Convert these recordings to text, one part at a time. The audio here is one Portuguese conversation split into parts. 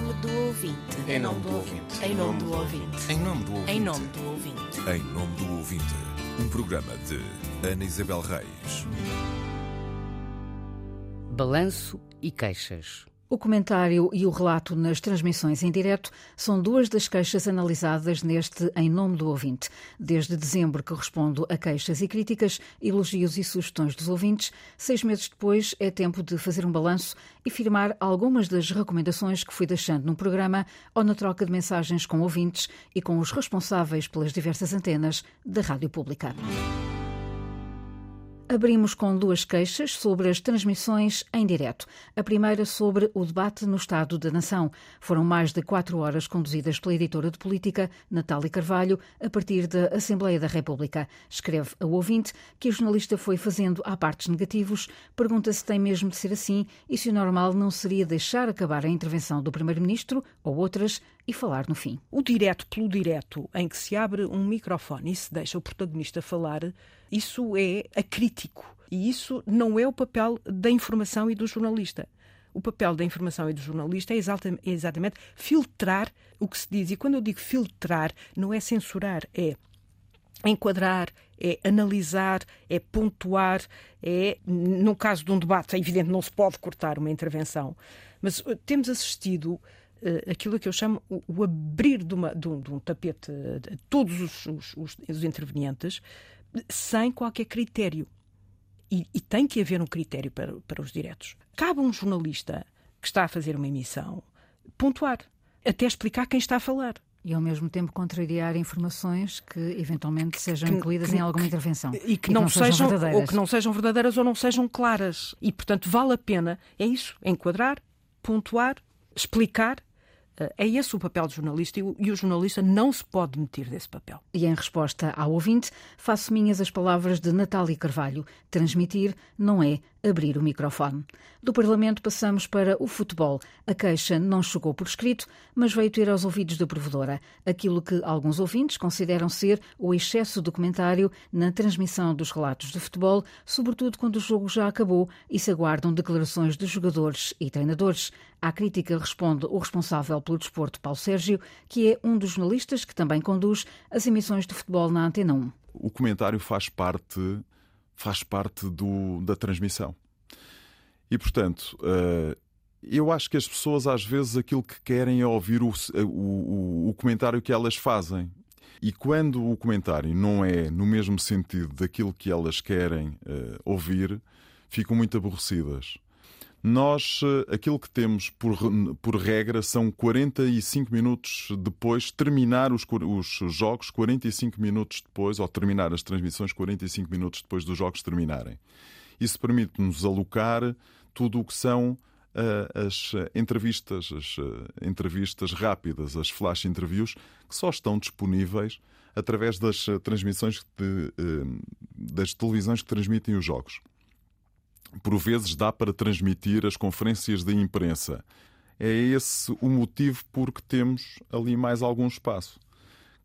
nome do ouvinte. Em nome do ouvinte. Em nome do ouvinte. Em nome do ouvinte. Em nome do ouvinte. Em nome do ouvinte, um programa de Ana Isabel Reis. Balanço e queixas. O comentário e o relato nas transmissões em direto são duas das queixas analisadas neste Em Nome do Ouvinte. Desde dezembro que respondo a queixas e críticas, elogios e sugestões dos ouvintes, seis meses depois é tempo de fazer um balanço e firmar algumas das recomendações que fui deixando no programa ou na troca de mensagens com ouvintes e com os responsáveis pelas diversas antenas da Rádio Pública. Abrimos com duas queixas sobre as transmissões em direto. A primeira sobre o debate no Estado da Nação. Foram mais de quatro horas conduzidas pela editora de política, Natália Carvalho, a partir da Assembleia da República. Escreve a ouvinte que a jornalista foi fazendo à partes negativos, pergunta se tem mesmo de ser assim e se o normal não seria deixar acabar a intervenção do Primeiro-Ministro ou outras e falar no fim. O direto pelo direto, em que se abre um microfone e se deixa o protagonista falar, isso é acrítico. E isso não é o papel da informação e do jornalista. O papel da informação e do jornalista é exatamente filtrar o que se diz. E quando eu digo filtrar, não é censurar, é enquadrar, é analisar, é pontuar, é, no caso de um debate, é evidente, não se pode cortar uma intervenção, mas uh, temos assistido aquilo que eu chamo o, o abrir de, uma, de, um, de, um, tapete a todos os, os, os, os intervenientes sem qualquer critério. E, e, tem que haver um critério para, para os diretos. Cabe a um jornalista que está a fazer uma emissão pontuar, até explicar quem está a falar. E ao mesmo tempo contrariar informações que eventualmente sejam incluídas que, em alguma intervenção. E que, e que não, não, sejam, sejam verdadeiras. Ou que não sejam verdadeiras ou não sejam claras. E, portanto, vale a pena, é isso, enquadrar, pontuar, explicar é esse o papel do jornalista e o jornalista não se pode meter desse papel. E em resposta ao ouvinte, faço minhas as palavras de Natália Carvalho. Transmitir não é abrir o microfone. Do Parlamento passamos para o futebol. A queixa não chegou por escrito, mas veio ter aos ouvidos da provedora aquilo que alguns ouvintes consideram ser o excesso de comentário na transmissão dos relatos de futebol, sobretudo quando o jogo já acabou e se aguardam declarações de jogadores e treinadores. À crítica responde o responsável pelo desporto, Paulo Sérgio, que é um dos jornalistas que também conduz as emissões de futebol na Antena 1. O comentário faz parte faz parte do, da transmissão. E, portanto, uh, eu acho que as pessoas, às vezes, aquilo que querem é ouvir o, o, o comentário que elas fazem. E quando o comentário não é no mesmo sentido daquilo que elas querem uh, ouvir, ficam muito aborrecidas. Nós, eh, aquilo que temos por, por regra são 45 minutos depois, terminar os, os jogos 45 minutos depois, ou terminar as transmissões 45 minutos depois dos jogos terminarem. Isso permite-nos alocar tudo o que são uh, as entrevistas, as uh, entrevistas rápidas, as flash interviews, que só estão disponíveis através das transmissões de, uh, das televisões que transmitem os jogos por vezes dá para transmitir as conferências da imprensa. É esse o motivo por que temos ali mais algum espaço.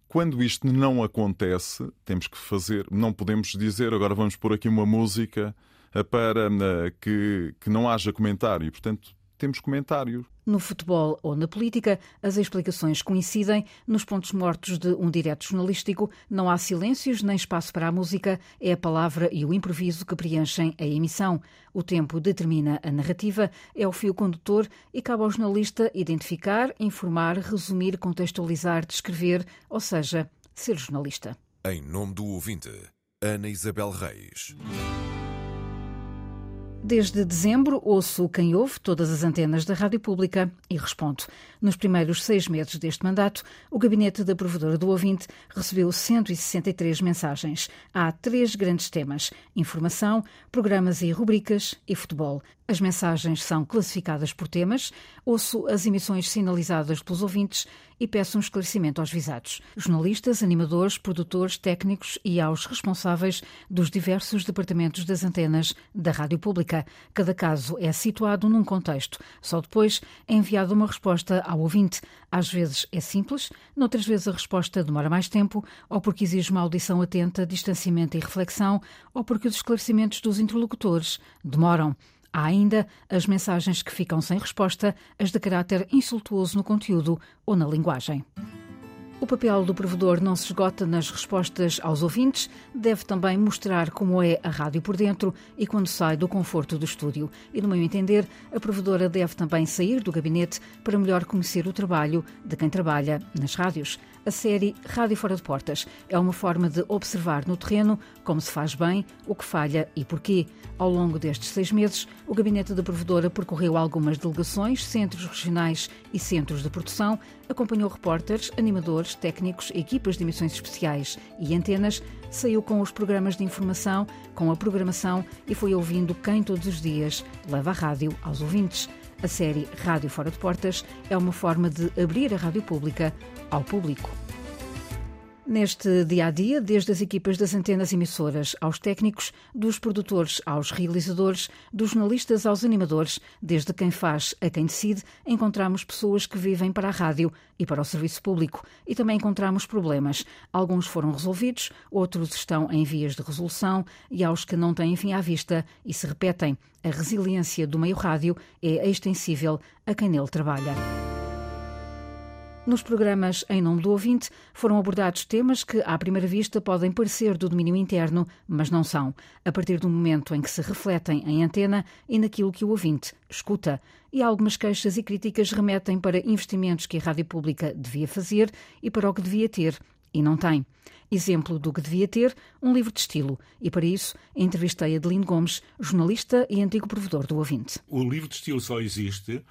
Quando isto não acontece, temos que fazer, não podemos dizer agora vamos pôr aqui uma música eh, para eh, que, que não haja comentário. Portanto, temos comentário. No futebol ou na política, as explicações coincidem. Nos pontos mortos de um direto jornalístico, não há silêncios nem espaço para a música, é a palavra e o improviso que preenchem a emissão. O tempo determina a narrativa, é o fio condutor e cabe ao jornalista identificar, informar, resumir, contextualizar, descrever, ou seja, ser jornalista. Em nome do ouvinte, Ana Isabel Reis. Desde dezembro, ouço quem ouve todas as antenas da Rádio Pública e respondo. Nos primeiros seis meses deste mandato, o gabinete da provedora do ouvinte recebeu 163 mensagens. Há três grandes temas: informação, programas e rubricas e futebol. As mensagens são classificadas por temas, ouço as emissões sinalizadas pelos ouvintes e peço um esclarecimento aos visados. Jornalistas, animadores, produtores, técnicos e aos responsáveis dos diversos departamentos das antenas da Rádio Pública. Cada caso é situado num contexto. Só depois é enviada uma resposta ao ouvinte. Às vezes é simples, noutras vezes a resposta demora mais tempo, ou porque exige uma audição atenta, distanciamento e reflexão, ou porque os esclarecimentos dos interlocutores demoram. Há ainda as mensagens que ficam sem resposta, as de caráter insultuoso no conteúdo ou na linguagem. O papel do provedor não se esgota nas respostas aos ouvintes, deve também mostrar como é a rádio por dentro e quando sai do conforto do estúdio. E, no meu entender, a provedora deve também sair do gabinete para melhor conhecer o trabalho de quem trabalha nas rádios. A série Rádio Fora de Portas é uma forma de observar no terreno como se faz bem, o que falha e porquê. Ao longo destes seis meses, o gabinete da provedora percorreu algumas delegações, centros regionais e centros de produção, acompanhou repórteres, animadores, técnicos, equipas de emissões especiais e antenas, saiu com os programas de informação, com a programação e foi ouvindo quem todos os dias leva a rádio aos ouvintes. A série Rádio Fora de Portas é uma forma de abrir a rádio pública ao público. Neste dia a dia, desde as equipas das antenas emissoras aos técnicos, dos produtores aos realizadores, dos jornalistas aos animadores, desde quem faz a quem decide, encontramos pessoas que vivem para a rádio e para o serviço público. E também encontramos problemas. Alguns foram resolvidos, outros estão em vias de resolução e aos que não têm fim à vista e se repetem. A resiliência do meio rádio é extensível a quem nele trabalha. Nos programas Em Nome do Ouvinte foram abordados temas que, à primeira vista, podem parecer do domínio interno, mas não são, a partir do momento em que se refletem em antena e naquilo que o ouvinte escuta. E algumas queixas e críticas remetem para investimentos que a rádio pública devia fazer e para o que devia ter e não tem. Exemplo do que devia ter, um livro de estilo. E para isso, entrevistei Adelino Gomes, jornalista e antigo provedor do ouvinte. O livro de estilo só existe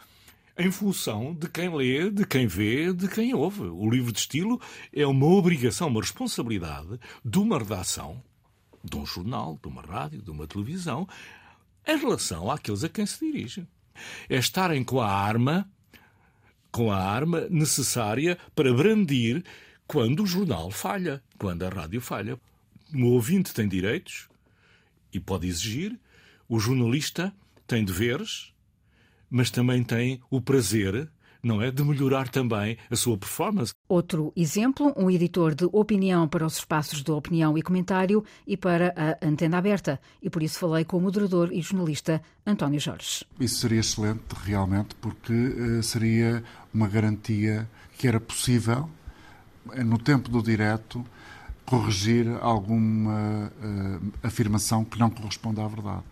em função de quem lê, de quem vê, de quem ouve. O livro de estilo é uma obrigação, uma responsabilidade de uma redação, de um jornal, de uma rádio, de uma televisão, em relação àqueles a quem se dirige. É estarem com a arma, com a arma necessária para brandir quando o jornal falha, quando a rádio falha. O ouvinte tem direitos e pode exigir, o jornalista tem deveres mas também tem o prazer não é? De melhorar também a sua performance. Outro exemplo, um editor de opinião para os espaços de opinião e comentário e para a antena aberta. E por isso falei com o moderador e jornalista António Jorge. Isso seria excelente, realmente, porque uh, seria uma garantia que era possível, eh, no tempo do direto, corrigir alguma uh, afirmação que não corresponde à verdade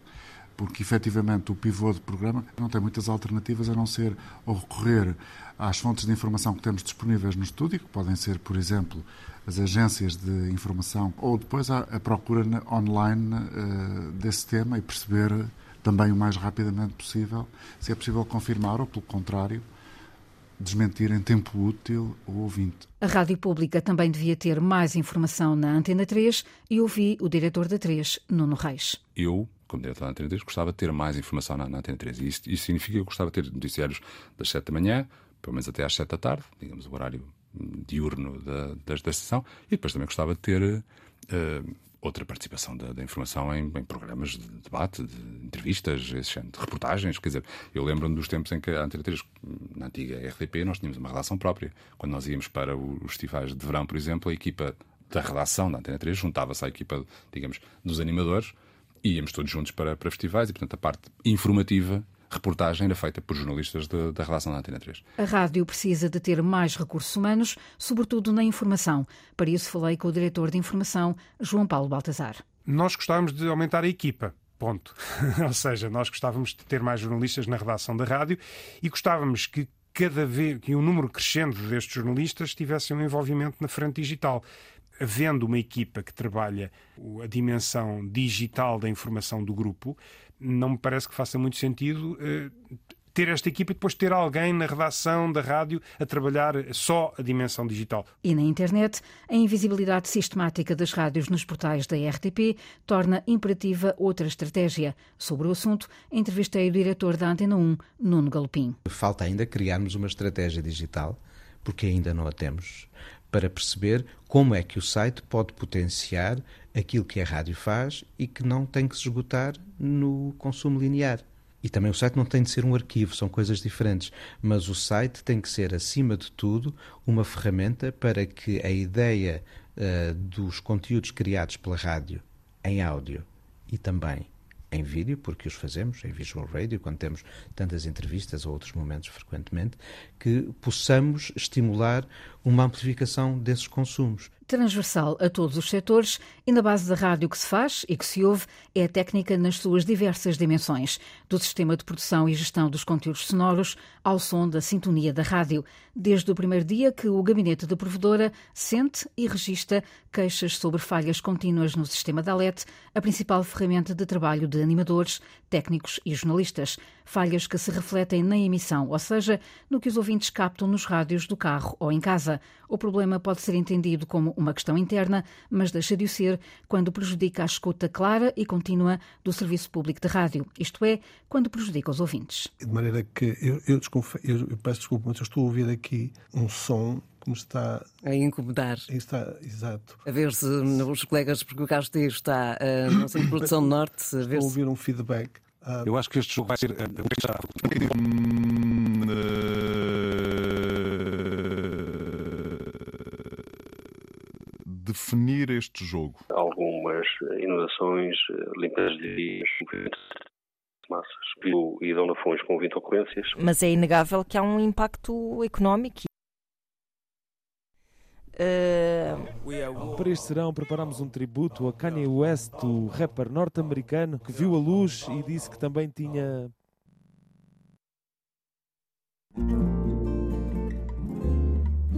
porque efetivamente o pivô de programa não tem muitas alternativas a não ser ou recorrer às fontes de informação que temos disponíveis no estúdio, que podem ser, por exemplo, as agências de informação, ou depois a, a procura online uh, desse tema e perceber também o mais rapidamente possível se é possível confirmar ou, pelo contrário, desmentir em tempo útil o ouvinte. A Rádio Pública também devia ter mais informação na Antena 3 e ouvi o diretor da 3, Nuno Reis. Eu como diretor da Antena 3, gostava de ter mais informação na, na Antena 3. E isso, isso significa que eu gostava de ter noticiários das 7 da manhã, pelo menos até às 7 da tarde, digamos o horário diurno da, da, da estação, e depois também gostava de ter uh, outra participação da, da informação em, em, programas de debate, de entrevistas, de reportagens. Quer dizer, eu lembro-me dos tempos em que a Antena 3, na antiga RTP, nós tínhamos uma relação própria. Quando nós íamos para os festivais de verão, por exemplo, a equipa da redação da Antena 3 juntava-se à equipa, digamos, dos animadores íamos todos juntos para, para festivais e, portanto, a parte informativa reportagem era feita por jornalistas de, da redação da Antena 3. A rádio precisa de ter mais recursos humanos, sobretudo na informação. Para isso falei com o diretor de informação, João Paulo Baltazar. Nós gostávamos de aumentar a equipa. Ponto. Ou seja, nós gostávamos de ter mais jornalistas na redação da rádio e gostávamos que cada vez que um número crescente destes jornalistas tivessem um envolvimento na frente digital havendo uma equipa que trabalha a dimensão digital da informação do grupo, não me parece que faça muito sentido uh, ter esta equipa e depois ter alguém na redação da rádio a trabalhar só a dimensão digital. E na internet, a invisibilidade sistemática das rádios nos portais da RTP torna imperativa outra estratégia. Sobre o assunto, entrevistei o diretor da Antena 1, Nuno Galopim. Falta ainda criarmos uma estratégia digital, porque ainda não a temos para perceber como é que o site pode potenciar aquilo que a rádio faz e que não tem que se esgotar no consumo linear. E também o site não tem de ser um arquivo, são coisas diferentes, mas o site tem que ser, acima de tudo, uma ferramenta para que a ideia uh, dos conteúdos criados pela rádio em áudio e também em vídeo, porque os fazemos em visual radio, quando temos tantas entrevistas ou outros momentos frequentemente, que possamos estimular uma amplificação desses consumos. Transversal a todos os setores e na base da rádio que se faz e que se ouve é a técnica nas suas diversas dimensões, do sistema de produção e gestão dos conteúdos sonoros ao som da sintonia da rádio, desde o primeiro dia que o gabinete da provedora sente e registra queixas sobre falhas contínuas no sistema da LET, a principal ferramenta de trabalho de animadores, técnicos e jornalistas, falhas que se refletem na emissão, ou seja, no que os ouvintes captam nos rádios do carro ou em casa. O problema pode ser entendido como uma questão interna, mas deixa de o ser quando prejudica a escuta clara e contínua do serviço público de rádio, isto é, quando prejudica os ouvintes. De maneira que eu, eu, eu, eu peço desculpa, mas eu estou a ouvir aqui um som que me está a incomodar. Está, exato. A ver se os colegas, porque o Carlos T está uh, no Centro de Produção do Norte. A ver Estou a ouvir um feedback. Uh... Eu acho que este jogo vai ser. definir este jogo? Algumas inovações, limpezas de massas e Dona Fons com 20 ocorrências. Mas é inegável que há um impacto económico. Uh... Para este serão preparamos um tributo a Kanye West, o rapper norte-americano que viu a luz e disse que também tinha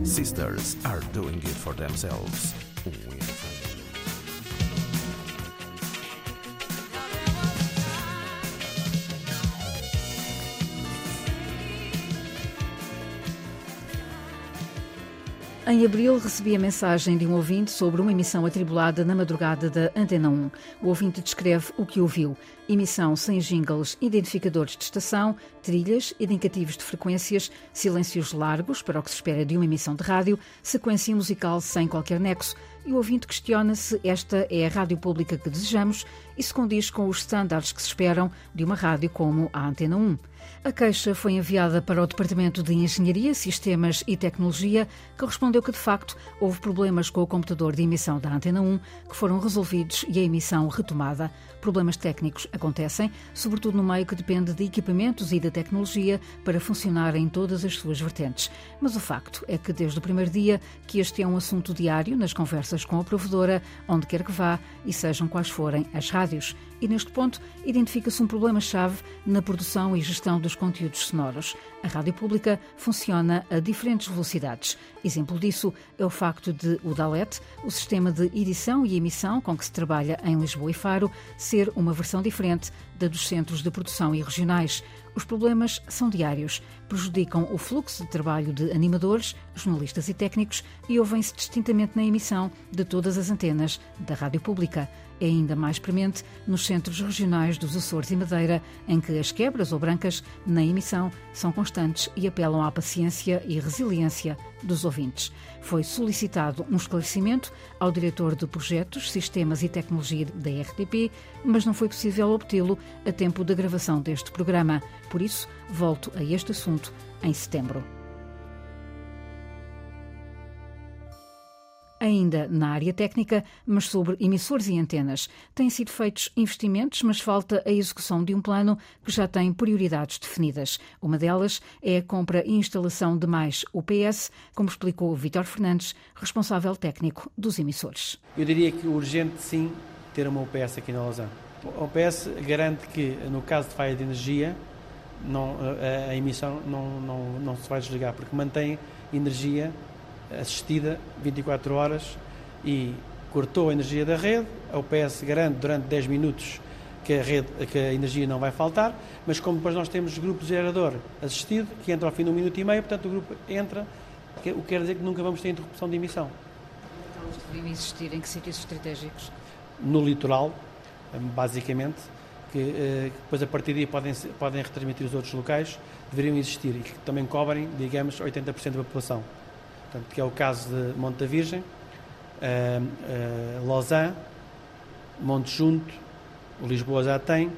Sisters are doing it for themselves. Em abril, recebi a mensagem de um ouvinte sobre uma emissão atribulada na madrugada da Antena 1. O ouvinte descreve o que ouviu: emissão sem jingles, identificadores de estação, trilhas, indicativos de frequências, silêncios largos para o que se espera de uma emissão de rádio, sequência musical sem qualquer nexo. E o ouvinte questiona se esta é a rádio pública que desejamos e se condiz com os estándares que se esperam de uma rádio como a Antena 1. A queixa foi enviada para o Departamento de Engenharia, Sistemas e Tecnologia, que respondeu que, de facto, houve problemas com o computador de emissão da Antena 1 que foram resolvidos e a emissão retomada. Problemas técnicos acontecem, sobretudo no meio que depende de equipamentos e de tecnologia para funcionar em todas as suas vertentes. Mas o facto é que, desde o primeiro dia, que este é um assunto diário nas conversas com a provedora, onde quer que vá e sejam quais forem as rádios e, neste ponto, identifica-se um problema-chave na produção e gestão dos conteúdos sonoros. A rádio pública funciona a diferentes velocidades. Exemplo disso é o facto de o DALET, o sistema de edição e emissão com que se trabalha em Lisboa e Faro, ser uma versão diferente da dos centros de produção e regionais. Os problemas são diários, prejudicam o fluxo de trabalho de animadores, jornalistas e técnicos e ouvem-se distintamente na emissão de todas as antenas da rádio pública. É ainda mais premente nos centros regionais dos Açores e Madeira, em que as quebras ou brancas na emissão são constantes e apelam à paciência e resiliência dos ouvintes. Foi solicitado um esclarecimento ao diretor de projetos, sistemas e tecnologia da RTP, mas não foi possível obtê-lo a tempo da gravação deste programa. Por isso, volto a este assunto em setembro. Ainda na área técnica, mas sobre emissores e antenas. Têm sido feitos investimentos, mas falta a execução de um plano que já tem prioridades definidas. Uma delas é a compra e instalação de mais UPS, como explicou Vítor Fernandes, responsável técnico dos emissores. Eu diria que urgente, sim, ter uma UPS aqui na Lausanne. A UPS garante que, no caso de falha de energia, não, a, a, emissão não, não, não se vai desligar, porque mantém energia assistida 24 horas e cortou a energia da rede. A UPS garante durante 10 minutos que a, rede, que a energia não vai faltar, mas como depois nós temos grupo gerador assistido, que entra ao fim de um minuto e meio, portanto o grupo entra, o que quer dizer que nunca vamos ter interrupção de emissão. Então, deveriam existir em que sítios estratégicos? No litoral, basicamente, que, eh, que depois a partir daí podem, podem retransmitir os outros locais, deveriam existir e que também cobrem, digamos, 80% da população. Portanto, que é o caso de Monte da Virgem, uh, uh, Lausanne, Monte Junto, Lisboa já tem,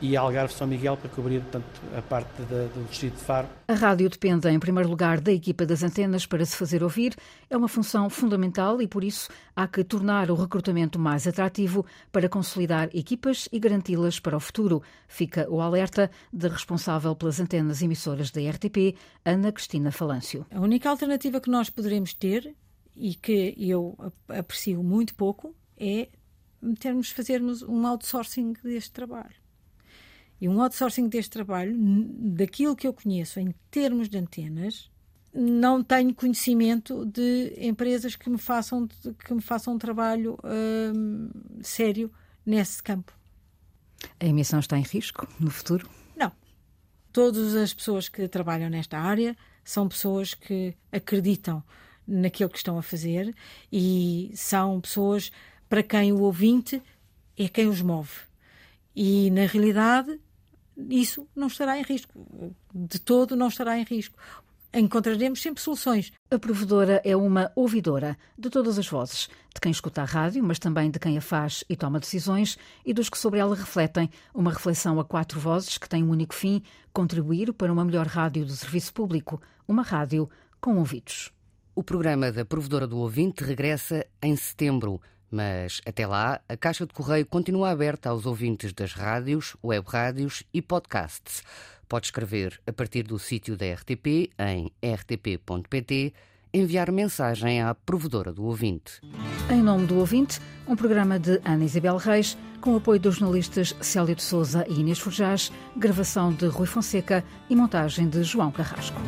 e Algarve São Miguel para cobrir portanto, a parte da, do distrito de Faro. A rádio depende, em primeiro lugar, da equipa das antenas para se fazer ouvir. É uma função fundamental e, por isso, há que tornar o recrutamento mais atrativo para consolidar equipas e garanti-las para o futuro. Fica o alerta da responsável pelas antenas emissoras da RTP, Ana Cristina Falâncio. A única alternativa que nós poderemos ter, e que eu aprecio muito pouco, é termos fazermos um outsourcing deste trabalho. E um outsourcing deste trabalho, daquilo que eu conheço em termos de antenas, não tenho conhecimento de empresas que me façam, que me façam um trabalho hum, sério nesse campo. A emissão está em risco no futuro? Não. Todas as pessoas que trabalham nesta área são pessoas que acreditam naquilo que estão a fazer e são pessoas para quem o ouvinte é quem os move. E, na realidade, isso não estará em risco. De todo não estará em risco. Encontraremos sempre soluções. A provedora é uma ouvidora de todas as vozes, de quem escuta a rádio, mas também de quem a faz e toma decisões e dos que sobre ela refletem. Uma reflexão a quatro vozes que tem um único fim: contribuir para uma melhor rádio do serviço público. Uma rádio com ouvidos. O programa da Provedora do Ouvinte regressa em setembro. Mas até lá, a caixa de correio continua aberta aos ouvintes das rádios, web rádios e podcasts. Pode escrever a partir do sítio da RTP em rtp.pt, enviar mensagem à provedora do ouvinte. Em nome do ouvinte, um programa de Ana Isabel Reis, com apoio dos jornalistas Célio de Souza e Inês Forjás, gravação de Rui Fonseca e montagem de João Carrasco.